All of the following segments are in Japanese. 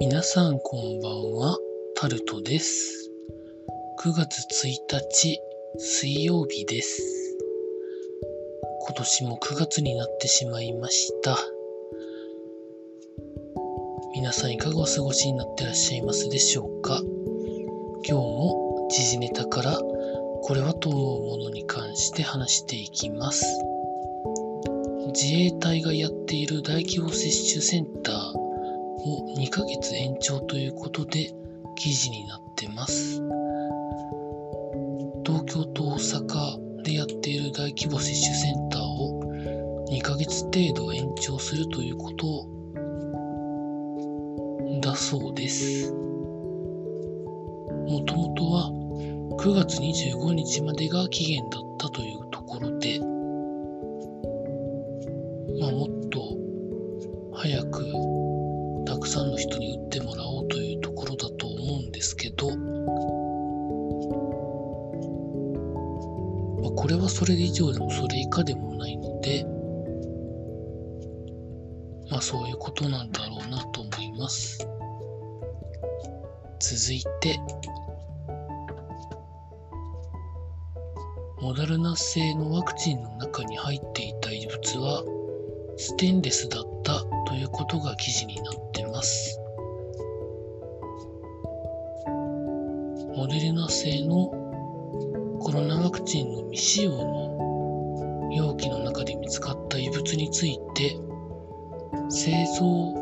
皆さんこんばんは、タルトです。9月1日水曜日です。今年も9月になってしまいました。皆さんいかがお過ごしになってらっしゃいますでしょうか？今日も時事ネタからこれはと思うものに関して話していきます。自衛隊がやっている大規模接種センターを2ヶ月延長ということで記事になってます。東京と大阪でやっている大規模接種センターを2ヶ月程度延長するということだそうです。もともとは9月25日までが期限だったというところで、まあ、もっと早くくさんの人に打ってもらおうというところだと思うんですけど、まあ、これはそれ以上でもそれ以下でもないので、まあそういうことなんだろうなと思います。続いて、モダルナ製のワクチンの中に入っていた異物はステンレスだったということが記事になってます。モデルナ製のコロナワクチンの未使用の容器の中で見つかった異物について製造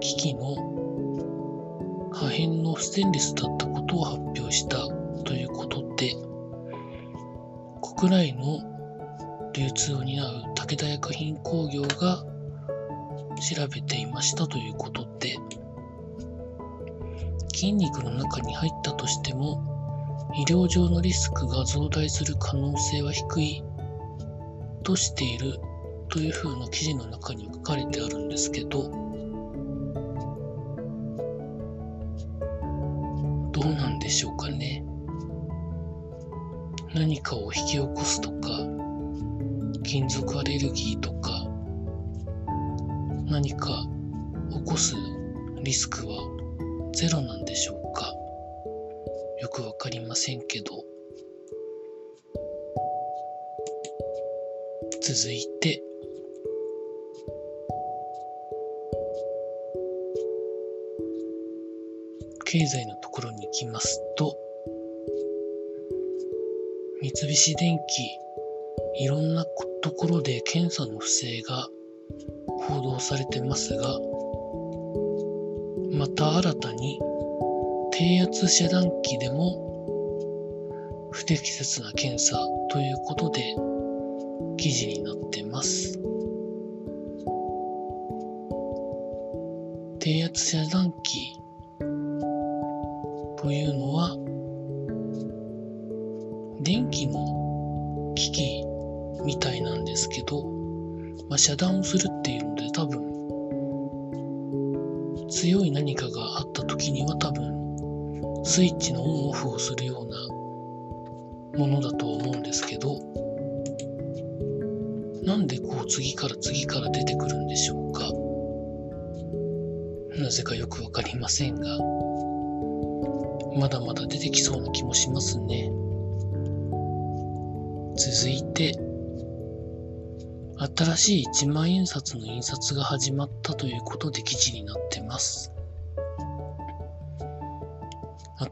機器の破片のステンレスだったことを発表したということで国内の流通を担う武田薬品工業が調べていましたということで筋肉の中に入ったとしても医療上のリスクが増大する可能性は低いとしているというふうな記事の中に書かれてあるんですけどどうなんでしょうかね。何かを引き起こすとか金属アレルギーとか何か起こすリスクはゼロなんでしょうか？よくわかりませんけど。続いて。経済のところに行きますと。三菱電機。いろんなところで検査の不正が報道されてますが、また新たに低圧遮断機でも不適切な検査ということで記事になってます。低圧遮断機というのは電気の機器みたいなんですけど、まあ、遮断をするっていうので多分強い何かがあった時には多分スイッチのオンオフをするようなものだと思うんですけどなんでこう次から次から出てくるんでしょうか。なぜかよくわかりませんがまだまだ出てきそうな気もしますね。続いて新しい1万円札の印刷が始まったということで記事になってます。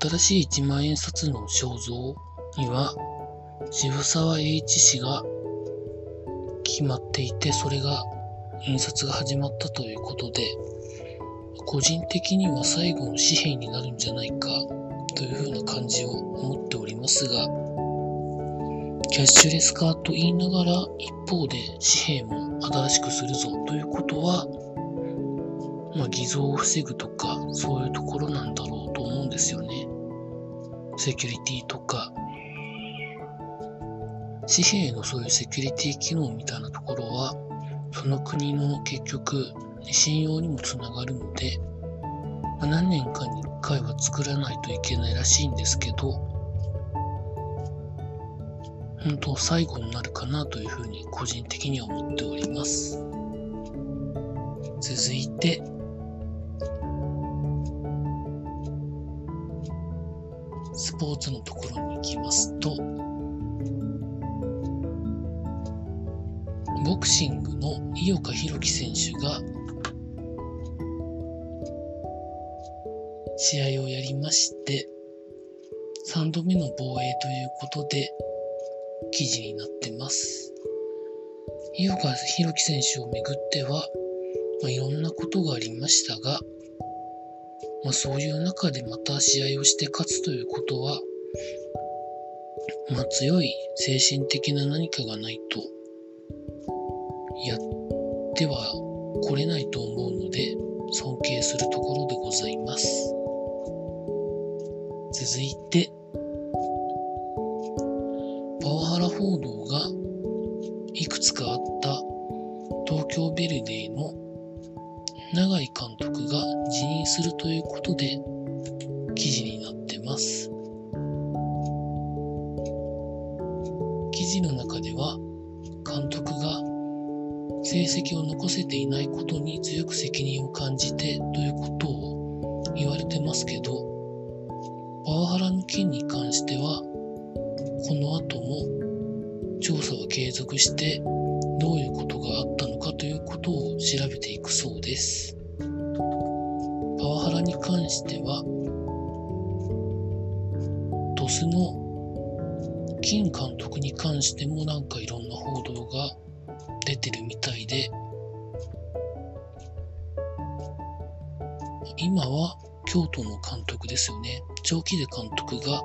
新しい1万円札の肖像には渋沢栄一氏が決まっていて、それが印刷が始まったということで、個人的には最後の紙幣になるんじゃないかというふうな感じを思っておりますが、キャッシュレス化と言いながら一方で紙幣も新しくするぞということは、まあ、偽造を防ぐとかそういうところなんだろうと思うんですよね。セキュリティとか紙幣のそういうセキュリティ機能みたいなところはその国の結局信用にもつながるので、何年かに1回は作らないといけないらしいんですけど本当最後になるかなというふうに個人的には思っております。続いて、スポーツのところに行きますと、ボクシングの井岡弘樹選手が試合をやりまして、3度目の防衛ということで、記事になってます。井岡弘樹選手をめぐっては、まあ、いろんなことがありましたが、まあ、そういう中でまた試合をして勝つということは、まあ、強い精神的な何かがないとやっては来れないと思うので尊敬するところでございます。続いて、パワハラ報道がいくつかあった東京ベルデーの永井監督が辞任するということで記事になってます。記事の中では監督が成績を残せていないことに強く責任を感じてという調査は継続してどういうことがあったのかということを調べていくそうです。パワハラに関しては鳥栖の金監督に関してもなんかいろんな報道が出てるみたいで、今は京都の監督ですよね。長期で監督が、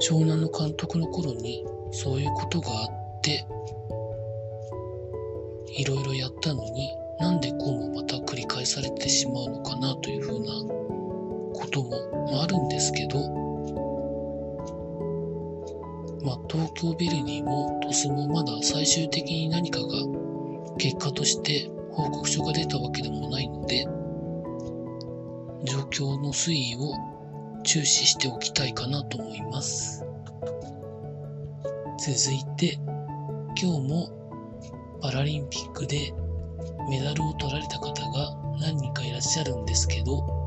湘南の監督の頃にそういうことがあって、いろいろやったのになんでこうもまた繰り返されてしまうのかなというふうなこともあるんですけど、まあ、東京ベルディも鳥栖もまだ最終的に何かが結果として報告書が出たわけでもないので状況の推移を注視しておきたいかなと思います続いて今日もパラリンピックでメダルを取られた方が何人かいらっしゃるんですけど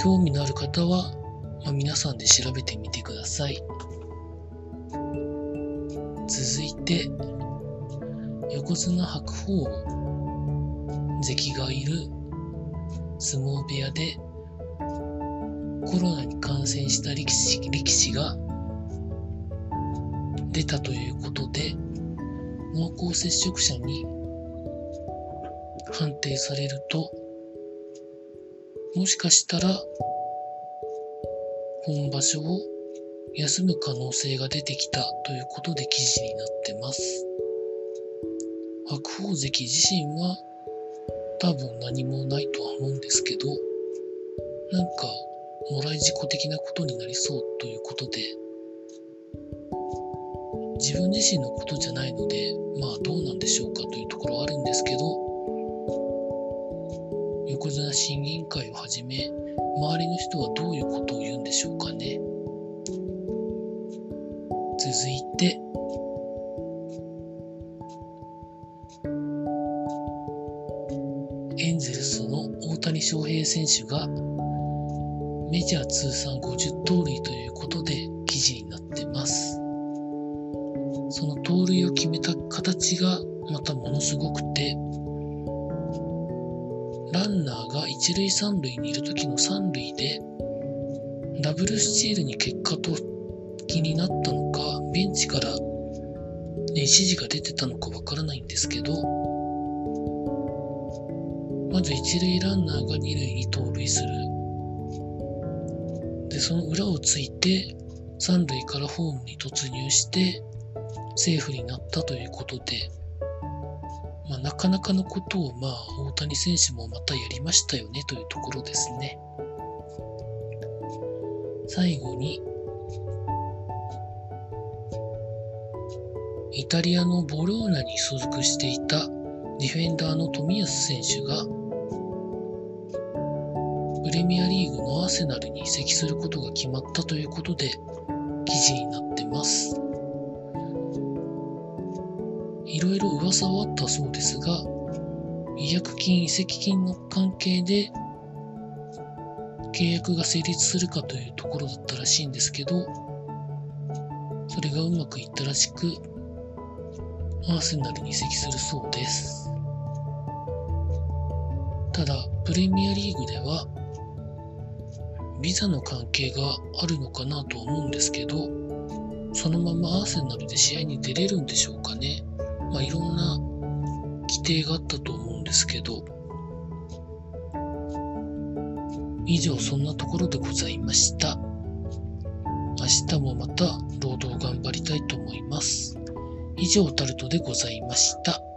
興味のある方は、まあ、皆さんで調べてみてください。続いて、横綱白鵬関がいる相撲部屋でコロナに感染した力士力士が出たということで濃厚接触者に判定されるともしかしたら本場所を休む可能性が出てきたということで記事になってます。白鵬関自身は多分何もないとは思うんですけど、なんか、もらい事故的なことになりそうということで、自分自身のことじゃないので、まあどうなんでしょうかというところはあるんですけど、横綱審議委員会をはじめ、周りの人はどういうことを言うんでしょうかね。続いて、エンゼルスの大谷翔平選手がメジャー通算50盗塁ということで記事になってます。その盗塁を決めた形がまたものすごくて、ランナーが一塁三塁にいる時の三塁でダブルスチールに結果と気になったのか、ベンチから、ね、指示が出てたのかわからないんですけど、まず一塁ランナーが二塁に盗塁する。で、その裏をついて、三塁からホームに突入して、セーフになったということで、まあ、なかなかのことを、まあ、大谷選手もまたやりましたよねというところですね。最後に、イタリアのボローナに所属していたディフェンダーの冨安選手がプレミアリーグのアーセナルに移籍することが決まったということで記事になってます。いろいろ噂はあったそうですが、違約金、移籍金の関係で契約が成立するかというところだったらしいんですけど、それがうまくいったらしく、アーセナルに移籍するそうです。ただ、プレミアリーグでは、ビザの関係があるのかなと思うんですけど、そのままアーセナルで試合に出れるんでしょうかね。まあ、いろんな規定があったと思うんですけど、以上そんなところでございました。明日もまた労働頑張りたいと思います。以上タルトでございました。